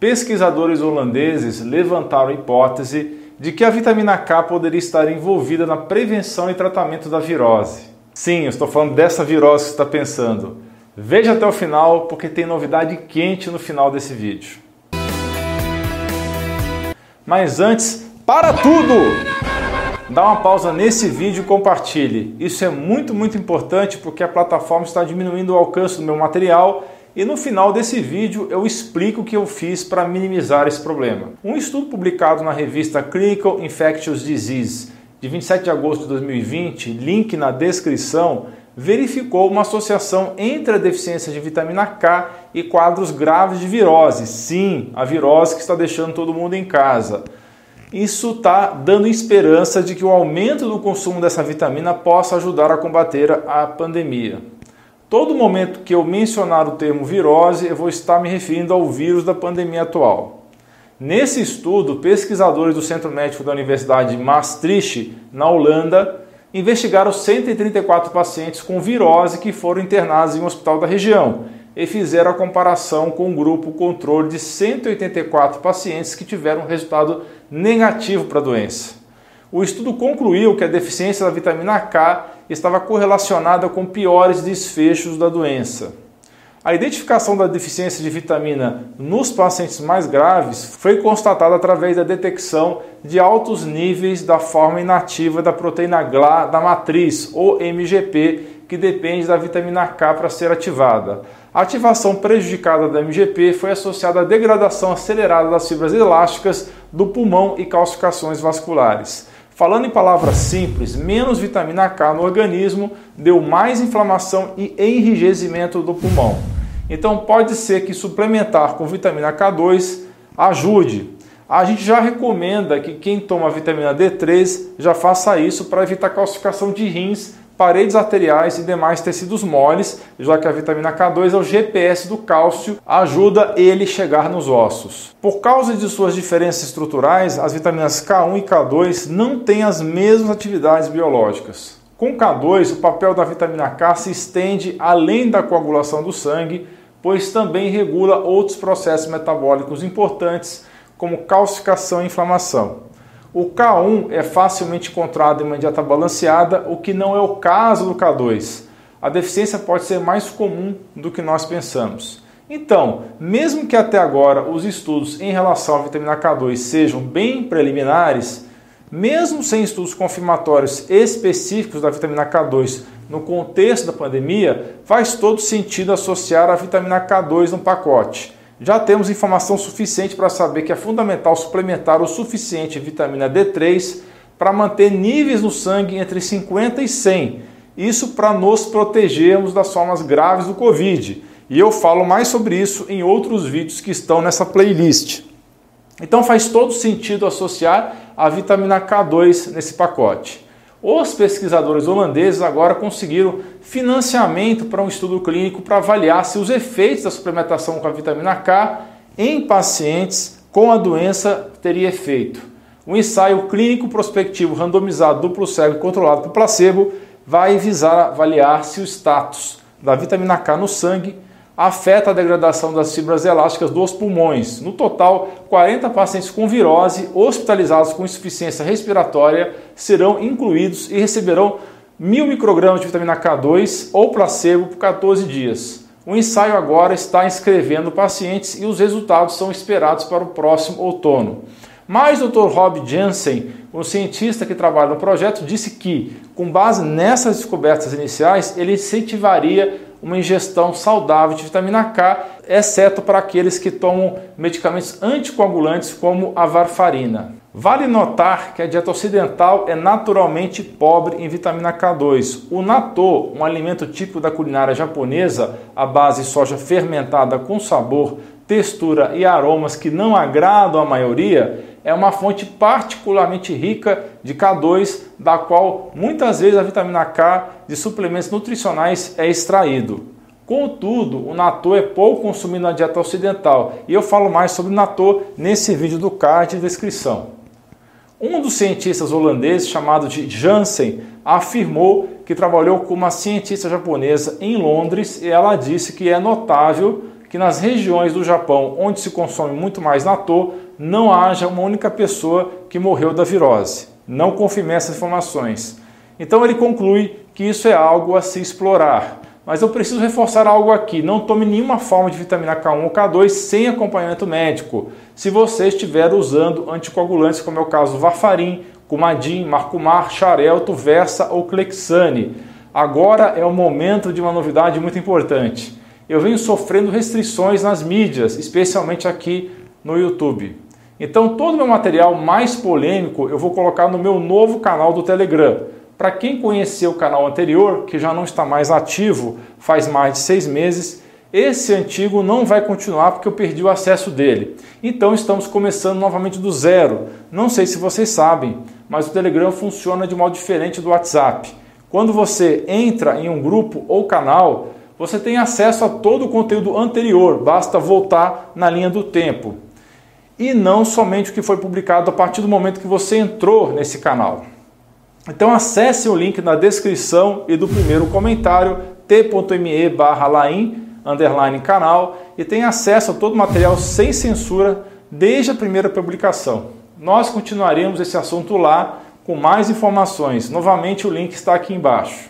pesquisadores holandeses levantaram a hipótese de que a vitamina K poderia estar envolvida na prevenção e tratamento da virose. Sim, eu estou falando dessa virose que você está pensando. Veja até o final porque tem novidade quente no final desse vídeo. Mas antes, para tudo! Dá uma pausa nesse vídeo e compartilhe. Isso é muito, muito importante porque a plataforma está diminuindo o alcance do meu material e no final desse vídeo eu explico o que eu fiz para minimizar esse problema. Um estudo publicado na revista Clinical Infectious Disease de 27 de agosto de 2020, link na descrição, verificou uma associação entre a deficiência de vitamina K e quadros graves de virose. Sim, a virose que está deixando todo mundo em casa. Isso está dando esperança de que o aumento do consumo dessa vitamina possa ajudar a combater a pandemia. Todo momento que eu mencionar o termo virose, eu vou estar me referindo ao vírus da pandemia atual. Nesse estudo, pesquisadores do Centro Médico da Universidade de Maastricht, na Holanda, investigaram 134 pacientes com virose que foram internados em um hospital da região e fizeram a comparação com o grupo controle de 184 pacientes que tiveram resultado negativo para a doença. O estudo concluiu que a deficiência da vitamina K estava correlacionada com piores desfechos da doença. A identificação da deficiência de vitamina nos pacientes mais graves foi constatada através da detecção de altos níveis da forma inativa da proteína GLA da matriz, ou MGP, que depende da vitamina K para ser ativada. A ativação prejudicada da MGP foi associada à degradação acelerada das fibras elásticas do pulmão e calcificações vasculares. Falando em palavras simples, menos vitamina K no organismo deu mais inflamação e enrijecimento do pulmão. Então pode ser que suplementar com vitamina K2 ajude. A gente já recomenda que quem toma vitamina D3 já faça isso para evitar calcificação de rins paredes arteriais e demais tecidos moles, já que a vitamina K2 é o GPS do cálcio, ajuda ele chegar nos ossos. Por causa de suas diferenças estruturais, as vitaminas K1 e K2 não têm as mesmas atividades biológicas. Com K2, o papel da vitamina K se estende além da coagulação do sangue, pois também regula outros processos metabólicos importantes, como calcificação e inflamação. O K1 é facilmente encontrado em uma dieta balanceada, o que não é o caso do K2. A deficiência pode ser mais comum do que nós pensamos. Então, mesmo que até agora os estudos em relação à vitamina K2 sejam bem preliminares, mesmo sem estudos confirmatórios específicos da vitamina K2 no contexto da pandemia, faz todo sentido associar a vitamina K2 no pacote já temos informação suficiente para saber que é fundamental suplementar o suficiente vitamina D3 para manter níveis no sangue entre 50 e 100. Isso para nos protegermos das formas graves do Covid. E eu falo mais sobre isso em outros vídeos que estão nessa playlist. Então faz todo sentido associar a vitamina K2 nesse pacote. Os pesquisadores holandeses agora conseguiram financiamento para um estudo clínico para avaliar se os efeitos da suplementação com a vitamina K em pacientes com a doença teria efeito. O ensaio clínico prospectivo randomizado duplo cego controlado por placebo vai visar avaliar se o status da vitamina K no sangue afeta a degradação das fibras elásticas dos pulmões. No total, 40 pacientes com virose hospitalizados com insuficiência respiratória serão incluídos e receberão 1.000 microgramas de vitamina K2 ou placebo por 14 dias. O ensaio agora está inscrevendo pacientes e os resultados são esperados para o próximo outono. Mas o Dr. Rob Jansen, um cientista que trabalha no projeto, disse que, com base nessas descobertas iniciais, ele incentivaria uma ingestão saudável de vitamina K, exceto para aqueles que tomam medicamentos anticoagulantes como a varfarina. Vale notar que a dieta ocidental é naturalmente pobre em vitamina K2. O natto, um alimento típico da culinária japonesa, à base de soja fermentada com sabor, textura e aromas que não agradam a maioria, é uma fonte particularmente rica de K2, da qual muitas vezes a vitamina K de suplementos nutricionais é extraído. Contudo, o natto é pouco consumido na dieta ocidental e eu falo mais sobre natto nesse vídeo do card de descrição. Um dos cientistas holandeses, chamado de Jansen, afirmou que trabalhou com uma cientista japonesa em Londres e ela disse que é notável que nas regiões do Japão onde se consome muito mais natô, não haja uma única pessoa que morreu da virose. Não confirme essas informações. Então ele conclui que isso é algo a se explorar. Mas eu preciso reforçar algo aqui: não tome nenhuma forma de vitamina K1 ou K2 sem acompanhamento médico. Se você estiver usando anticoagulantes, como é o caso do Varfarin, Coumadin, Marcumar, Xarelto, Versa ou Clexane. Agora é o momento de uma novidade muito importante. Eu venho sofrendo restrições nas mídias, especialmente aqui no YouTube. Então, todo o meu material mais polêmico eu vou colocar no meu novo canal do Telegram. Para quem conheceu o canal anterior, que já não está mais ativo faz mais de seis meses, esse antigo não vai continuar porque eu perdi o acesso dele. Então estamos começando novamente do zero. Não sei se vocês sabem, mas o Telegram funciona de modo diferente do WhatsApp. Quando você entra em um grupo ou canal, você tem acesso a todo o conteúdo anterior, basta voltar na linha do tempo. E não somente o que foi publicado a partir do momento que você entrou nesse canal. Então acesse o link na descrição e do primeiro comentário t.me barra underline canal e tenha acesso a todo o material sem censura desde a primeira publicação. Nós continuaremos esse assunto lá com mais informações. Novamente o link está aqui embaixo.